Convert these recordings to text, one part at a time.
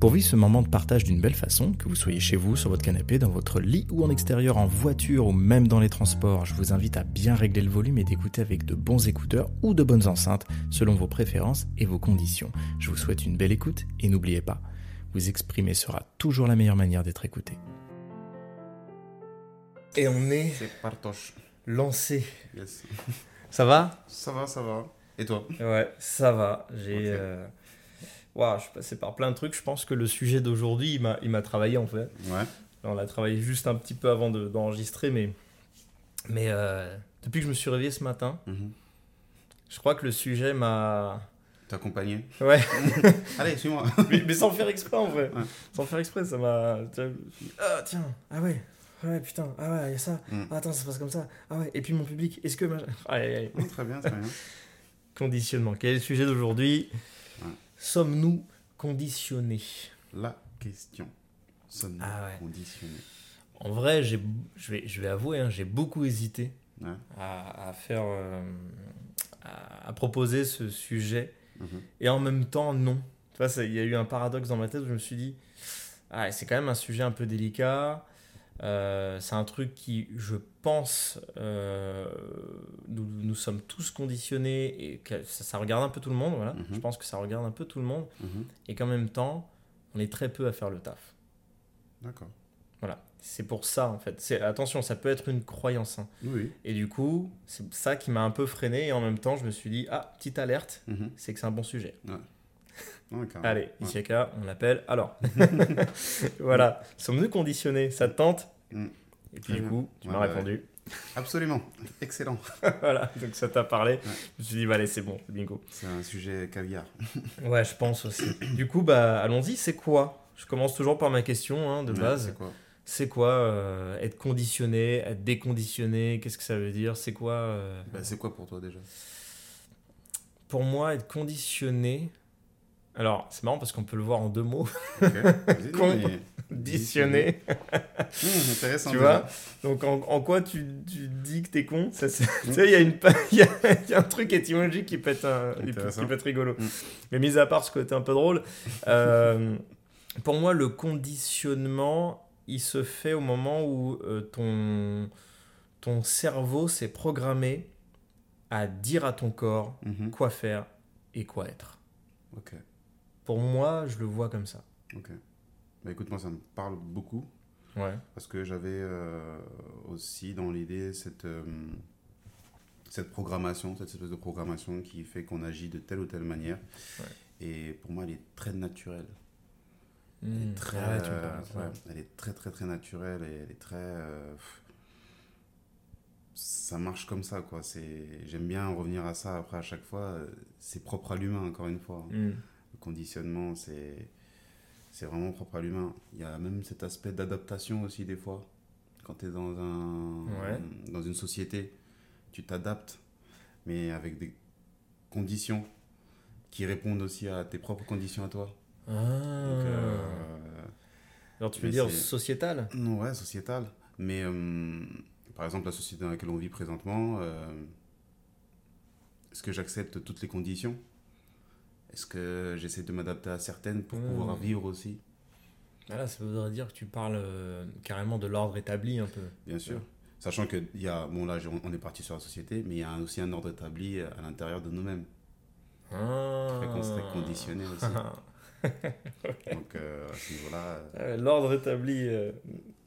Pour vivre ce moment de partage d'une belle façon, que vous soyez chez vous, sur votre canapé, dans votre lit ou en extérieur, en voiture ou même dans les transports, je vous invite à bien régler le volume et d'écouter avec de bons écouteurs ou de bonnes enceintes selon vos préférences et vos conditions. Je vous souhaite une belle écoute et n'oubliez pas, vous exprimer sera toujours la meilleure manière d'être écouté. Et on est C'est partoche. lancé. Yes. Ça va? Ça va, ça va. Et toi? Ouais, ça va. J'ai. Euh, ouah, je suis passé par plein de trucs. Je pense que le sujet d'aujourd'hui, il m'a- il m'a travaillé en fait. Ouais. On l'a travaillé juste un petit peu avant de- d'enregistrer, mais, mais euh, depuis que je me suis réveillé ce matin, Mhm. je crois que le sujet m'a. T'accompagner Ouais, Allez, suis-moi. mais, mais sans faire exprès en vrai. Ouais. Sans faire exprès, ça m'a. Ah tiens, ah ouais, ouais, putain, ah ouais, il y a ça. Mm. Ah, attends, ça se passe comme ça. Ah ouais, et puis mon public, est-ce que. Oh, très bien, très bien. Conditionnement. Quel est le sujet d'aujourd'hui? Sommes-nous conditionnés? La question. Sommes-nous Ah ouais. conditionnés? En vrai, j'ai, je, vais, je vais avouer, hein, j'ai beaucoup hésité Ouais. à, à faire, euh, à, à proposer ce sujet. Mhm. Et en même temps, non. Tu vois, il y a eu un paradoxe dans ma tête où je me suis dit, ah, c'est quand même un sujet un peu délicat. Euh, c'est un truc qui, je pense, euh, nous, nous sommes tous conditionnés et que ça, ça regarde un peu tout le monde. Voilà. Mhm. Je pense que ça regarde un peu tout le monde Mhm. et qu'en même temps, on est très peu à faire le taf. D'accord. Voilà. C'est pour ça, en fait. C'est, attention, ça peut être une croyance. hein. Oui. Et du coup, c'est ça qui m'a un peu freiné. Et en même temps, je me suis dit, ah, petite alerte, Mhm. c'est que c'est un bon sujet. Ouais, Allez, Ouais. On l'appelle. Alors, voilà. Sommes-nous conditionnés? Ça te tente? Mm. Et puis Très du bien. coup, tu Ouais, m'as bah répondu. Absolument. Excellent. voilà, donc ça t'a parlé. Je me suis dit, bah, allez, c'est bon, bingo. C'est un sujet caviar. Ouais, je pense aussi. du coup, bah, allons-y, c'est quoi? Je commence toujours par ma question hein, de Ouais, base. C'est quoi? C'est quoi euh, être conditionné, être déconditionné? Qu'est-ce que ça veut dire? C'est quoi euh, Bah, C'est quoi pour toi déjà? Pour moi, être conditionné. Alors, c'est marrant parce qu'on peut le voir en deux mots. Ok. Vas-y, non, mais- Conditionné. Hum, intéressant. tu vois Donc, en, en quoi tu, tu dis que t'es con? Ça, c'est- Tu sais, il y, a une pa- il y, a, il y a un truc étymologique qui peut être, un- qui peut, être rigolo. Mm. Mais mis à part ce côté un peu drôle, euh, pour moi, le conditionnement, il se fait au moment où euh, ton, ton cerveau s'est programmé à dire à ton corps Mhm. quoi faire et quoi être. Ok. Pour moi, je le vois comme ça. Ok. Bah écoute, moi ça me parle beaucoup. Ouais. Parce que j'avais euh, aussi dans l'idée cette, euh, cette programmation, cette espèce de programmation qui fait qu'on agit de telle ou telle manière. Et pour moi, elle est très naturelle. Elle est Mm. très, Ah ouais, tu euh, parles ouais, elle est très, très, très naturelle et elle est très. pff, ça marche comme ça, quoi. J'aime bien revenir à ça après à chaque fois. C'est propre à l'humain, encore une fois. Mm. Le conditionnement, c'est c'est vraiment propre à l'humain. Il y a même cet aspect d'adaptation aussi des fois. Quand tu es dans, un, Ouais. dans une société, tu t'adaptes, mais avec des conditions qui répondent aussi à tes propres conditions à toi. Ah. Donc, euh, Alors tu veux dire sociétal? Non, ouais, sociétal. Mais euh, par exemple, la société dans laquelle on vit présentement, euh, est-ce que j'accepte toutes les conditions? Est-ce que j'essaie de m'adapter à certaines pour Mmh. pouvoir vivre aussi? Voilà, ça voudrait dire que tu parles euh, carrément de l'ordre établi un peu. Bien sûr. Sachant que y a, bon là on est parti sur la société, mais il y a aussi un ordre établi à l'intérieur de nous-mêmes. Ah. Qu'on serait conditionné aussi. Donc euh, à ce niveau-là, euh, Ouais, L'ordre établi euh,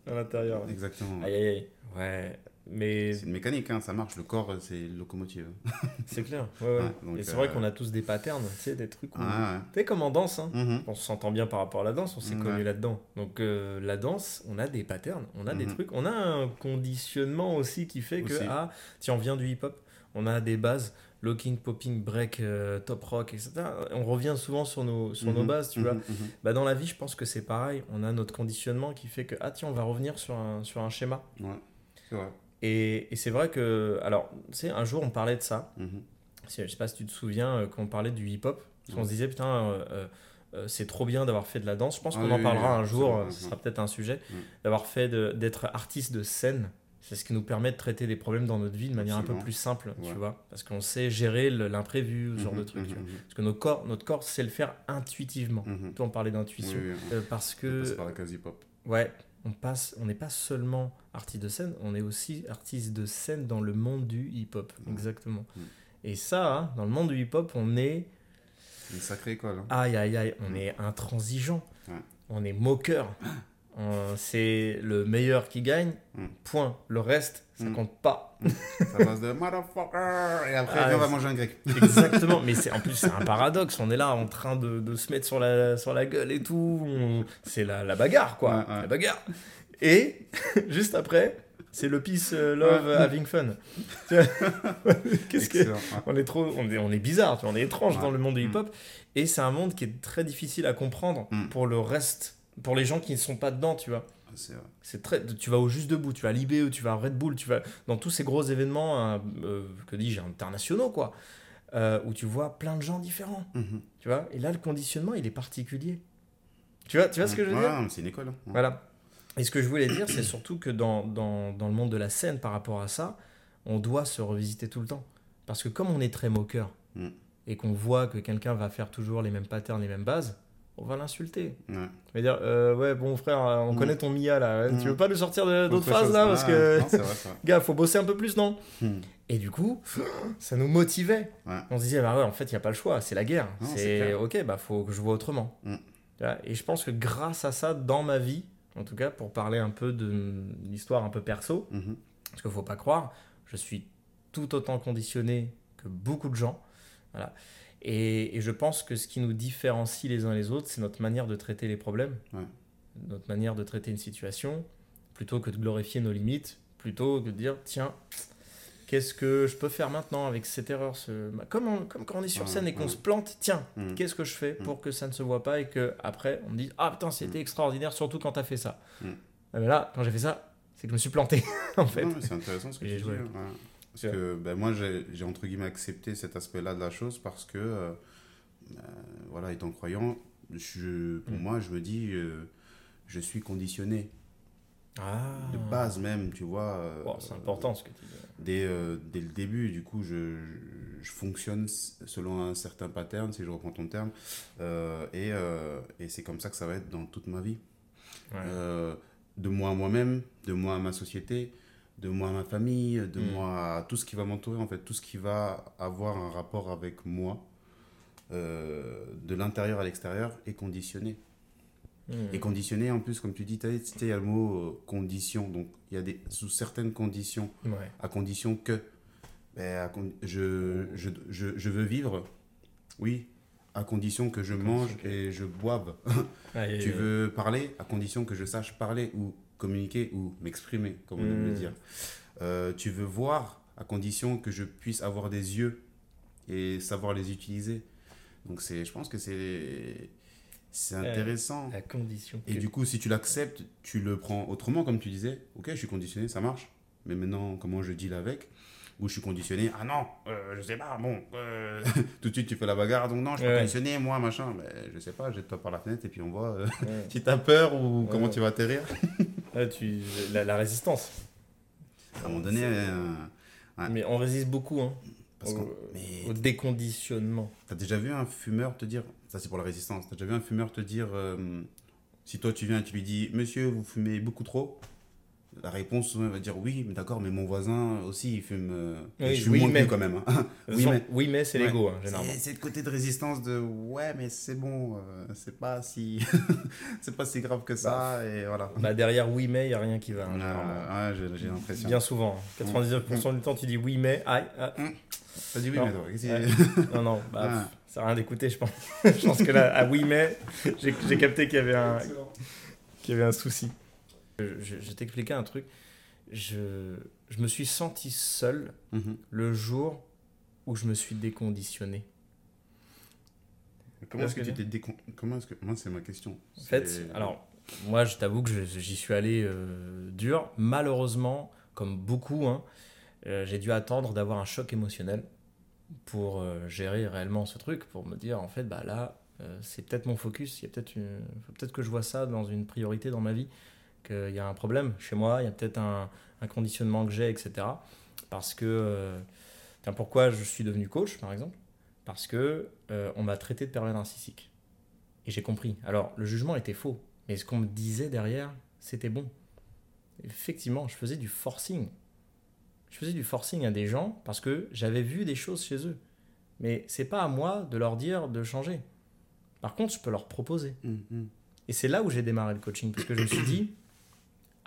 à l'intérieur. exactement. Aïe aïe aïe. Ouais, mais C'est une mécanique, hein, ça marche. Le corps, c'est une locomotive. c'est clair. Ouais, ouais. Ouais, donc, Et c'est vrai euh, qu'on a tous des patterns, tu sais, des trucs où... Ah, Tu sais, comme en danse, hein. ouais. Mhm. On s'entend bien par rapport à la danse, on s'est Ouais. connu là-dedans. Donc euh, la danse, on a des patterns, on a des Mhm. trucs, on a un conditionnement aussi qui fait que, Aussi. ah, tiens, on vient du hip-hop, on a des bases, locking, popping, break, euh, top rock, etc. On revient souvent sur nos, sur nos Mhm. bases, tu vois. Bah, dans la vie, je pense que c'est pareil, on a notre conditionnement qui fait que, ah tiens, on va revenir sur un, sur un schéma. Ouais, c'est vrai. Et, et c'est vrai que, alors, tu sais, un jour, on parlait de ça, Mhm. si- je sais pas si tu te souviens, euh, quand on parlait du hip-hop, parce qu'on Ouais. se disait, putain, euh, euh, c'est trop bien d'avoir fait de la danse. Je pense Ah qu'on oui, en parlera oui, un jour, ce sera ouais. peut-être un sujet, Ouais. d'avoir fait d'être artiste de scène. c'est ce qui nous permet de traiter des problèmes dans notre vie de manière un peu plus simple, tu vois. Parce qu'on sait gérer l'imprévu, ce genre de Mhm, mhm, Parce que notre corps, notre corps sait le faire intuitivement. mhm, mhm. Toi, on parlait d'intuition. Oui, oui, Euh, parce on passe que, par la case hip-hop. ouais, on passe, on n'est pas seulement artiste de scène, on est aussi artiste de scène dans le monde du hip-hop. Ouais. Exactement. Mhm. Et ça, hein, dans le monde du hip-hop, on est Une sacrée école. hein. Aïe, aïe, aïe, on est intransigeant, on est moqueur. On- C'est le meilleur qui gagne, Mm. point. Le reste, ça Mm. compte pas. Ça passe de motherfucker et après Ah, on va manger un grec. Exactement, mais en plus c'est un paradoxe. On est là en train de, de se mettre sur la, sur la gueule et tout. On- C'est la, la bagarre, quoi. Ouais, ouais. La bagarre. Et juste après, c'est le peace, euh, love, Ouais. having fun. Qu'est-ce que ouais. on est trop, on est, on est bizarre, tu vois, on est étrange Ouais. dans le monde du Mm. hip-hop. Et c'est un monde qui est très difficile à comprendre Mm. pour le reste, pour les gens qui ne sont pas dedans, tu vois. Ah, C'est très, tu vas au juste debout, tu vas à l'IBE, tu vas à Red Bull, tu vas dans tous ces gros événements, euh, euh, que dis-je, internationaux, quoi, euh, où tu vois plein de gens différents, Mhm. tu vois. Et là, le conditionnement, il est particulier. Tu vois, tu vois ce que je veux Ouais, dire C'est une école. hein. Ouais. Voilà. Et ce que je voulais dire, c'est surtout que dans, dans, dans le monde de la scène, par rapport à ça, on doit se revisiter tout le temps. Parce que comme on est très moqueur, Mm. et qu'on voit que quelqu'un va faire toujours les mêmes patterns, les mêmes bases, on va l'insulter. Ouais. On va dire, euh, ouais, bon frère, euh, on Mm. connaît ton Mia là, Mm. tu veux pas nous sortir de- d'autres Autre phrases là Parce Ah, que, non, vrai, gars, faut bosser un peu plus, non Hmm. Et du coup, ça nous motivait. Ouais. On se disait, bah ouais, en fait, il n'y a pas le choix, c'est la guerre. C'est ok, bah faut que je vois autrement. Mm. Et je pense que grâce à ça, dans ma vie, en tout cas, pour parler un peu d'une histoire un peu perso, Mhm. parce qu'il faut pas croire, je suis tout autant conditionné que beaucoup de gens. Voilà. Et, et je pense que ce qui nous différencie les uns les autres, c'est notre manière de traiter les problèmes, Ouais. notre manière de traiter une situation, plutôt que de glorifier nos limites, plutôt que de dire, tiens, qu'est-ce que je peux faire maintenant avec cette erreur ce... comme, on- comme quand on est sur scène et qu'on se plante, tiens, Mhm. qu'est-ce que je fais pour que ça ne se voit pas et que après on me dise, ah putain, c'était extraordinaire, surtout quand tu as fait ça. Mhm. Ah, Mais là, quand j'ai fait ça, c'est que je me suis planté, en fait. Mais c'est intéressant ce que J'ai joué. ouais. Parce que ben, moi, j'ai entre guillemets accepté cet aspect-là de la chose parce que, euh, ben, voilà, étant croyant, je, pour Mm. moi, je me dis, euh, je suis conditionné Ah. de base même, tu vois. euh, c'est important ce que tu dis. dès, dès le début, du coup, je, je, je fonctionne selon un certain pattern, si je reprends ton terme, et, et c'est comme ça que ça va être dans toute ma vie. Ouais. Euh, de moi à moi-même, de moi à ma société, de moi à ma famille, de Mm. moi à tout ce qui va m'entourer, en fait, tout ce qui va avoir un rapport avec moi, euh, de l'intérieur à l'extérieur, est conditionné. Hmm. Et conditionné, en plus, comme tu dis, il y a le mot euh, condition, donc il y a des, sous certaines conditions, Ouais. à condition que ben, à je, je, je, je veux vivre, oui, à condition que je mange et je boive. Ah, Tu veux parler à condition que je sache parler ou communiquer ou m'exprimer, comme on aime le Mm. dire. Euh, tu veux voir à condition que je puisse avoir des yeux et savoir les utiliser. Donc c'est, je pense que c'est, c'est Ouais. intéressant. À condition. Et du coup, si tu l'acceptes, tu le prends autrement, comme tu disais. Ok, je suis conditionné, ça marche. Mais maintenant, comment je deal avec? Ou je suis conditionné, ah non, euh, je sais pas, bon, euh, tout de suite tu fais la bagarre, donc non, je suis Ouais. conditionné, moi, machin. Mais je sais pas, jette-toi par la fenêtre et puis on voit euh, Ouais. si t'as peur ou comment tu vas atterrir. Ouais, tu... la, la résistance. À un moment donné, euh, Ouais. Mais on résiste beaucoup hein, parce au, mais au déconditionnement. T'as déjà vu un fumeur te dire, ça c'est pour la résistance, t'as déjà vu un fumeur te dire, euh, si toi tu viens et tu lui dis, monsieur, vous fumez beaucoup trop La réponse va dire, oui, mais d'accord, mais mon voisin aussi il fume. euh, Oui, je fume oui, moins mais- quand même. hein. oui, mais. oui, mais c'est Ouais. l'ego, hein, généralement. C'est le côté de résistance de ouais mais c'est bon euh, c'est pas si c'est pas si grave que ça et voilà Bah, derrière oui, mais il n'y a rien qui va. hein, Euh, généralement. ouais j'ai l'impression Bien souvent. hein. 99% du temps, tu dis oui, mais. Aïe, ah. t'as dit oui Non. mais toi Ouais. Non, non, bah, Ah. ça sert à rien d'écouter, je pense. je pense que là, à oui, mais, j'ai j'ai capté qu'il y avait un, qu'il y avait un souci. Je, je, je t'expliquais un truc. Je, je me suis senti seul Mhm. le jour où je me suis déconditionné. comment est-ce que tu t'es décon... comment est-ce que moi c'est ma question En fait, alors, moi, je t'avoue que j'y suis allé euh, dur. Malheureusement, comme beaucoup, hein, euh, j'ai dû attendre d'avoir un choc émotionnel pour euh, gérer réellement ce truc, pour me dire, en fait, bah là, c'est peut-être mon focus, il y a peut-être une... faut peut-être que je vois ça dans une priorité dans ma vie, qu'il y a un problème chez moi, il y a peut-être un, un, conditionnement que j'ai, etc. Parce que, euh, pourquoi je suis devenu coach, par exemple? Parce que euh, on m'a traité de pervers narcissique. Et j'ai compris. Alors, le jugement était faux, mais ce qu'on me disait derrière, c'était bon. Effectivement, je faisais du forcing. Je faisais du forcing à des gens parce que j'avais vu des choses chez eux. Mais c'est pas à moi de leur dire de changer. Par contre, je peux leur proposer. Mm-hmm. Et c'est là où j'ai démarré le coaching, parce que je me suis dit,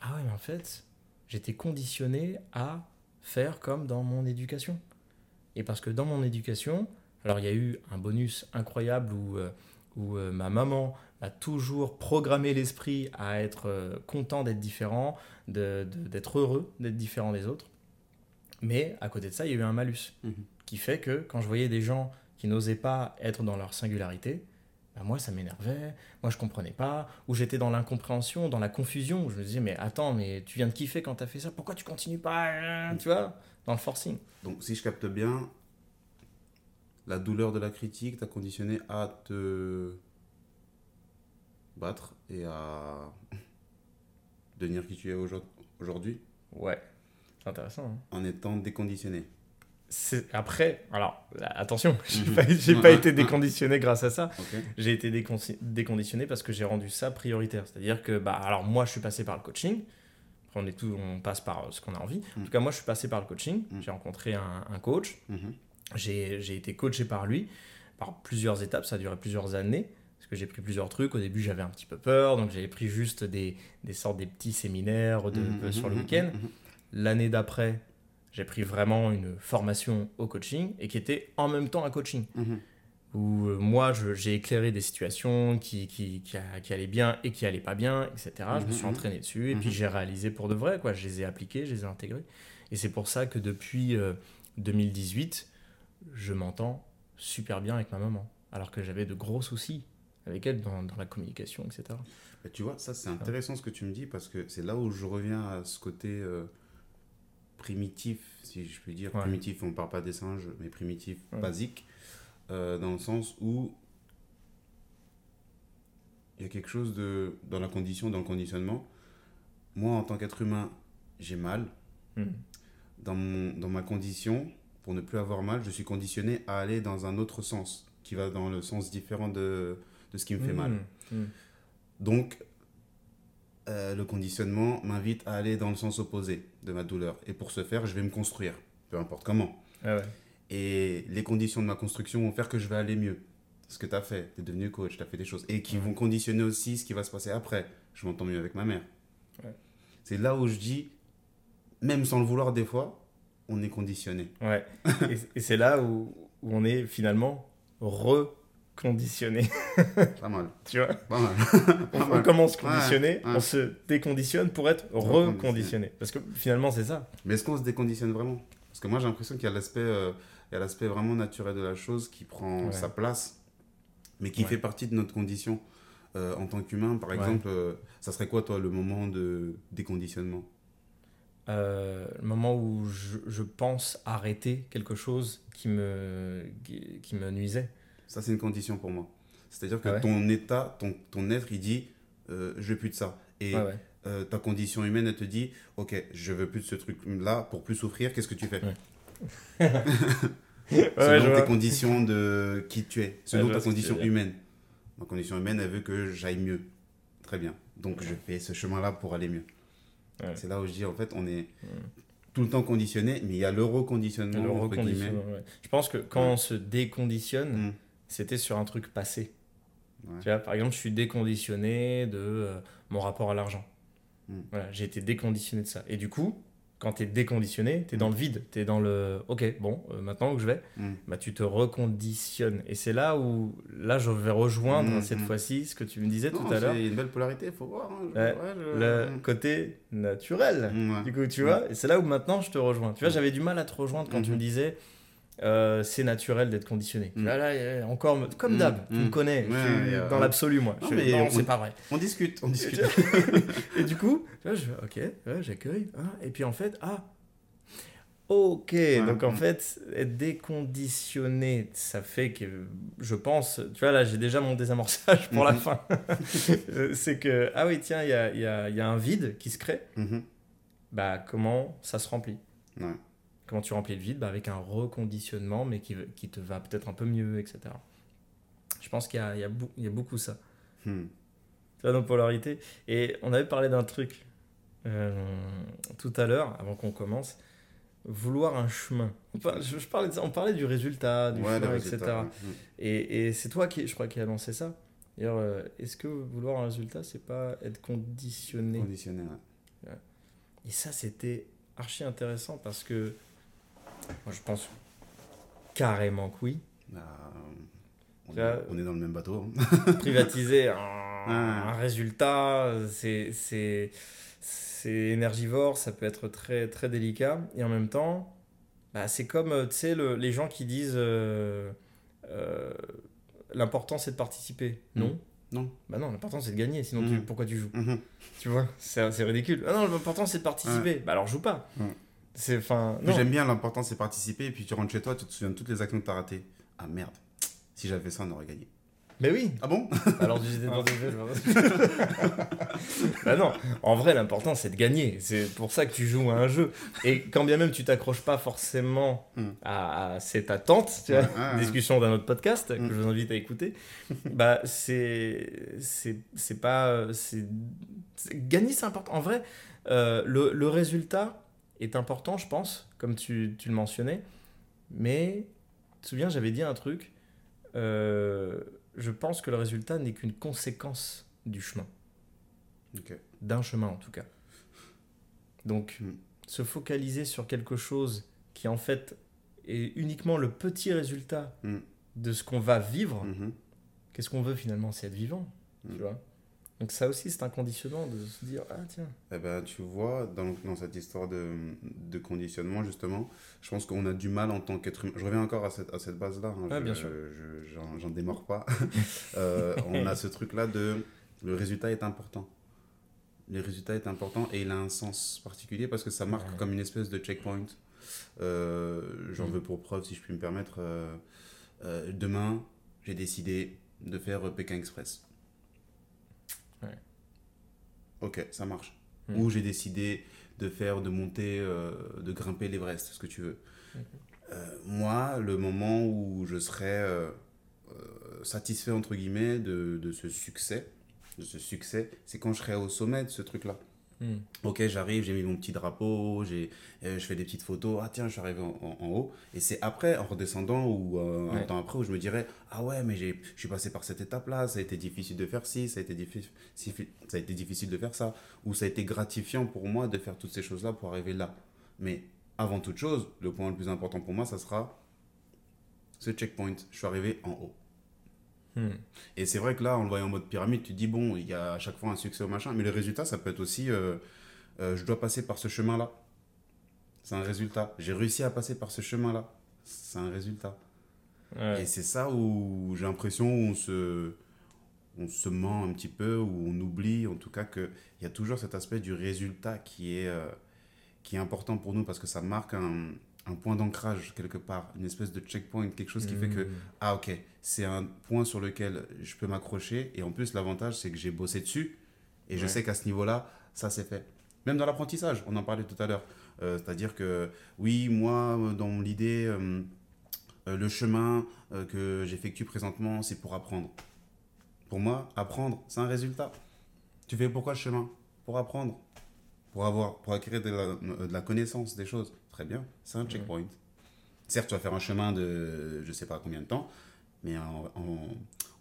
ah ouais, mais en fait, j'étais conditionné à faire comme dans mon éducation. Et parce que dans mon éducation, alors il y a eu un bonus incroyable où, euh, où euh, ma maman a toujours programmé l'esprit à être euh, content d'être différent, d'être heureux d'être différent des autres. Mais à côté de ça, il y a eu un malus mm-hmm. qui fait que quand je voyais des gens qui n'osaient pas être dans leur singularité, bah, moi ça m'énervait, moi je comprenais pas, ou j'étais dans l'incompréhension, dans la confusion, où je me disais mais attends, mais tu viens de kiffer quand tu as fait ça, pourquoi tu continues pas, hein, tu vois, dans le forcing. Donc si je capte bien, la douleur de la critique t'a conditionné à te battre et à devenir qui tu es aujourd'hui? Ouais, c'est intéressant. Hein. En étant déconditionné après, alors attention, j'ai pas, été déconditionné grâce à ça. J'ai été déconditionné parce que j'ai rendu ça prioritaire. C'est-à-dire que, bah, alors moi, je suis passé par le coaching. on, est tout, on passe par ce qu'on a envie. En mm. tout cas, moi, je suis passé par le coaching. Mm. J'ai rencontré un, coach. Mm-hmm. J'ai été coaché par lui, par plusieurs étapes. Ça a duré plusieurs années. Parce que j'ai pris plusieurs trucs. Au début, j'avais un petit peu peur. Donc, j'avais pris juste des, des sortes des petits séminaires de, mm-hmm, sur le mm-hmm, week-end. L'année d'après, j'ai pris vraiment une formation au coaching et qui était en même temps un coaching. Mhm. Où euh, moi, j'ai éclairé des situations qui, qui, qui, allaient bien et qui allaient pas bien, etc. Je me suis mhm. entraîné dessus et puis mhm. j'ai réalisé pour de vrai. Quoi. Je les ai appliqués, je les ai intégrés. Et c'est pour ça que depuis 2018, euh, je m'entends super bien avec ma maman. Alors que j'avais de gros soucis avec elle dans, dans la communication, etc. Bah, tu vois, ça c'est intéressant ce que tu me dis parce que c'est là où je reviens à ce côté... Euh, primitif, si je puis dire. Primitif, on ne parle pas des singes, mais primitif, basique, euh, dans le sens où il y a quelque chose de, dans la condition, dans le conditionnement. Moi, en tant qu'être humain, j'ai mal. Hmm. Dans, mon, dans ma condition, pour ne plus avoir mal, je suis conditionné à aller dans un autre sens, qui va dans le sens différent de, de ce qui me fait mal. Hmm. Hmm. Donc, euh, le conditionnement m'invite à aller dans le sens opposé de ma douleur. Et pour ce faire, je vais me construire, peu importe comment. Ah et les conditions de ma construction vont faire que je vais aller mieux. Ce que tu as fait, tu es devenu coach, tu as fait des choses. Et qui vont conditionner aussi ce qui va se passer après. Je m'entends mieux avec ma mère. C'est là où je dis, même sans le vouloir des fois, on est conditionné. Ouais. et, c'est là où, où, on est finalement re conditionné. Pas mal. tu vois Pas mal. on, commence conditionné, on se déconditionne pour être reconditionné. Parce que finalement, c'est ça. Mais est-ce qu'on se déconditionne vraiment? Parce que moi, j'ai l'impression qu'il y a l'aspect euh, l'aspect vraiment naturel de la chose qui prend sa place, mais qui fait partie de notre condition. Euh, en tant qu'humain, par exemple, euh, ça serait quoi, toi, le moment de déconditionnement? Le moment où je, je, pense arrêter quelque chose qui me, qui me nuisait. Ça, c'est une condition pour moi. C'est-à-dire que ah ton état, ton, ton être, il dit euh, je veux plus de ça. Et euh, ta condition humaine, elle te dit ok, je veux plus de ce truc-là pour plus souffrir, qu'est-ce que tu fais? Selon tes conditions de qui tu es, selon ta condition humaine. Ma condition humaine, elle veut que j'aille mieux. Très bien. Donc je fais ce chemin-là pour aller mieux. C'est là où je dis en fait, on est tout le temps conditionné, mais il y a le reconditionnement. Je pense que quand on se déconditionne, mm c'était sur un truc passé. Tu vois, par exemple, je suis déconditionné de euh, mon rapport à l'argent. Hmm. Voilà, j'ai été déconditionné de ça. Et du coup, quand tu es déconditionné, tu es dans le vide. Tu es dans le OK, bon, euh, maintenant où je vais, hmm. bah, tu te reconditionnes. Et c'est là où, là, je vais rejoindre hmm, cette fois-ci ce que tu me disais tout à l'heure. C'est une belle polarité, il faut voir. Hein. Le côté naturel, du coup, tu vois. Et c'est là où maintenant je te rejoins. Tu vois, j'avais du mal à te rejoindre quand tu me disais euh, c'est naturel d'être conditionné. Mm. Là, encore, comme mm. d'hab, tu me mm. connais, dans l'absolu, moi. Non, mais c'est pas vrai. On discute, on discute. et du coup, je, ok, j'accueille. Hein, et puis en fait, ah, Ok, donc en fait, être déconditionné, ça fait que je pense, tu vois, là j'ai déjà mon désamorçage pour la Mhm. fin. c'est que, ah oui, tiens, il y a, y, a, y a un vide qui se crée. Mhm. Bah, comment ça se remplit? Ouais. Comment tu remplis le vide bah, Avec un reconditionnement, mais qui, qui te va peut-être un peu mieux, etc. Je pense qu'il y a, il y, a bou- il y a beaucoup ça. Hmm. Tu vois, dans polarité. Et on avait parlé d'un truc euh, tout à l'heure, avant qu'on commence. Vouloir un chemin. On, par- je, je parlais de ça, on parlait du résultat, du Ouais, chemin, résultat, etc. ouais. Hmm. Et, et c'est toi qui, je crois, qui a lancé ça. D'ailleurs, euh, est-ce que vouloir un résultat, c'est pas être conditionné? Conditionné, ouais. Et ça, c'était archi intéressant parce que moi, je pense carrément que oui. Bah, on, est, on est dans le même bateau. hein. Privatiser un, Ah. un résultat, c'est énergivore, ça peut être très très délicat. Et en même temps, bah, c'est comme euh, le- les gens qui disent euh, euh, l'important c'est de participer. Non. Non. Bah non, l'important c'est de gagner. Sinon, tu- Mhm. pourquoi tu joues? Mhm. Tu vois, c'est ridicule. Ah non, l'important c'est de participer. Bah alors joue pas. C'est enfin. J'aime bien l'important, c'est participer. Et puis tu rentres chez toi, tu te souviens de toutes les actions que tu as ratées. Ah merde, si j'avais ça, on aurait gagné. Mais oui. Ah bon? Alors j'étais dans des jeux. je vois. bah non, en vrai l'important c'est de gagner. C'est pour ça que tu joues à un jeu. Et quand bien même tu t'accroches pas forcément Mm. à, à cette attente, tu vois, discussion d'un autre podcast que Mm. je vous invite à écouter, bah c'est c'est c'est pas c'est c'est- gagner c'est important. En vrai, euh, le, le résultat est important, je pense, comme tu, tu le mentionnais. Mais tu te souviens, j'avais dit un truc. euh, je pense que le résultat n'est qu'une conséquence du chemin, d'un chemin en tout cas. Donc, Mm. se focaliser sur quelque chose qui en fait est uniquement le petit résultat Mm. de ce qu'on va vivre. Mhm. Qu'est-ce qu'on veut finalement C'est être vivant, tu vois? Donc ça aussi, c'est un conditionnement de se dire ah tiens. Eh ben, tu vois, dans, dans cette histoire de, de conditionnement, justement, je pense qu'on a du mal en tant qu'être humain. Je reviens encore à cette, à cette base-là. hein, je- bien sûr. je- j'en- J'en démords pas. Euh, on a ce truc-là de le résultat est important. Le résultat est important et il a un sens particulier parce que ça marque Ouais. comme une espèce de checkpoint. Euh, J'en Mm. veux pour preuve, si je puis me permettre. euh, demain, j'ai décidé de faire Pékin Express. Ok, ça marche. Mm. Ou j'ai décidé de faire, de monter, euh, de grimper l'Everest, ce que tu veux. Euh, moi, le moment où je serai euh, euh, satisfait, entre guillemets, de, de ce succès, de ce succès, c'est quand je serai au sommet de ce truc-là. Mm. Ok, j'arrive, j'ai mis mon petit drapeau, j'ai, euh, je fais des petites photos. Ah tiens, je suis arrivé en, en- en haut. Et c'est après, en redescendant ou euh, un temps après, où je me dirais Ah ouais, mais j'ai, je suis passé par cette étape-là, ça a été difficile de faire ci, ça a été, diffi- si- ça a été difficile de faire ça. Ou ça a été gratifiant pour moi de faire toutes ces choses-là pour arriver là. Mais avant toute chose, le point le plus important pour moi, ça sera ce checkpoint. Je suis arrivé en haut. Mm. Et c'est vrai que là, en le voyant en mode pyramide, tu te dis, bon, il y a à chaque fois un succès au machin, mais le résultat, ça peut être aussi, euh, euh, je dois passer par ce chemin-là. C'est un résultat. J'ai réussi à passer par ce chemin-là. C'est un résultat. Ouais. Et c'est ça où j'ai l'impression où on se, on se ment un petit peu, où on oublie en tout cas qu'il y a toujours cet aspect du résultat qui est, euh, qui est important pour nous parce que ça marque un, un point d'ancrage quelque part, une espèce de checkpoint, quelque chose qui fait que Mm. ah ok, c'est un point sur lequel je peux m'accrocher. Et en plus, l'avantage, c'est que j'ai bossé dessus. Et je sais qu'à ce niveau-là, ça c'est fait. Même dans l'apprentissage, on en parlait tout à l'heure. Euh, C'est-à-dire que oui, moi, dans l'idée, euh, euh, le chemin que j'effectue présentement, c'est pour apprendre. Pour moi, apprendre, c'est un résultat. Tu fais pourquoi le chemin? Pour apprendre. Pour, avoir, pour acquérir de la, de la connaissance des choses. Très bien, c'est un checkpoint. Certes, tu vas faire un chemin de je sais pas combien de temps, mais en, en,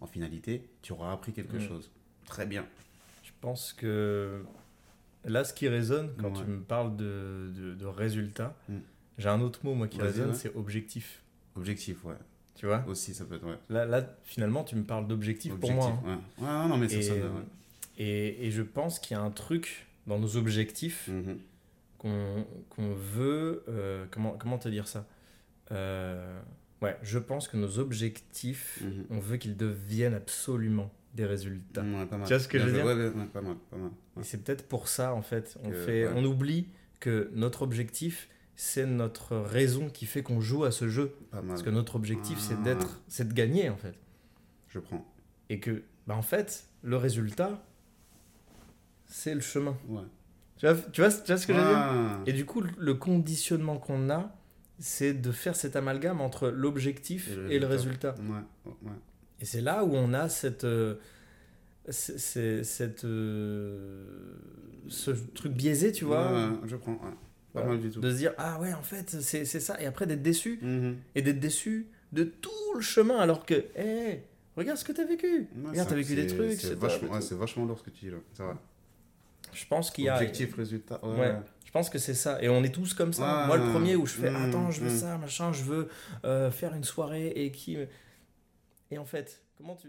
en finalité, tu auras appris quelque Ouais. chose. Très bien. Je pense que là, ce qui résonne quand Ouais. tu me parles de, de, de résultats, Mm. j'ai un autre mot moi qui résonne, ouais. c'est objectif. Objectif, ouais. Tu vois? Aussi, ça peut être, ouais. là, là, finalement, tu me parles d'objectif pour moi. hein. ouais. Non, mais c'est ça. et, et je pense qu'il y a un truc dans nos objectifs Mhm. Qu'on veut. euh, comment, comment te dire ça? Euh, Ouais, je pense que nos objectifs, Mhm. on veut qu'ils deviennent absolument des résultats. Ouais, pas mal. Tu vois ce que Bien je veux dire? ouais, pas mal, pas mal. Et c'est peut-être pour ça, en fait, on, Que- fait, ouais. on oublie que notre objectif c'est notre raison qui fait qu'on joue à ce jeu. Pas mal. Parce que notre objectif, c'est Ah. d'être, c'est de gagner en fait. Je prends. Et que, bah, en fait, le résultat, c'est le chemin. Ouais. Tu vois, tu vois, tu vois ce que je veux dire Ah. Et du coup, le conditionnement qu'on a, c'est de faire cet amalgame entre l'objectif et, le résultat. Ouais, ouais. Et c'est là où on a cette, euh, c'est- cette, euh, ce truc biaisé, tu vois, Ouais, ouais, je prends. Ouais. Pas Voilà. mal du tout. de se dire ah ouais en fait c'est ça et après d'être déçu Mhm. et d'être déçu de tout le chemin alors que hé regarde ce que t'as vécu regarde t'as vécu des trucs C'est vachement, vachement lourd ce que tu dis là. C'est vrai. Je pense qu'il y a Objectif, résultat. Ouais. Ouais. Je pense que c'est ça. Et on est tous comme ça. Ouais. Moi, le premier où je fais Mm, Attends, je veux mm. ça, machin, je veux euh, faire une soirée et qui. Et en fait, comment tu.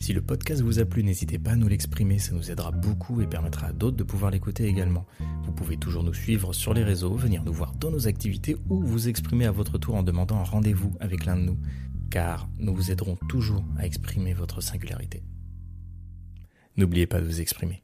Si le podcast vous a plu, n'hésitez pas à nous l'exprimer, ça nous aidera beaucoup et permettra à d'autres de pouvoir l'écouter également. Vous pouvez toujours nous suivre sur les réseaux, venir nous voir dans nos activités ou vous exprimer à votre tour en demandant un rendez-vous avec l'un de nous, car nous vous aiderons toujours à exprimer votre singularité. N'oubliez pas de vous exprimer.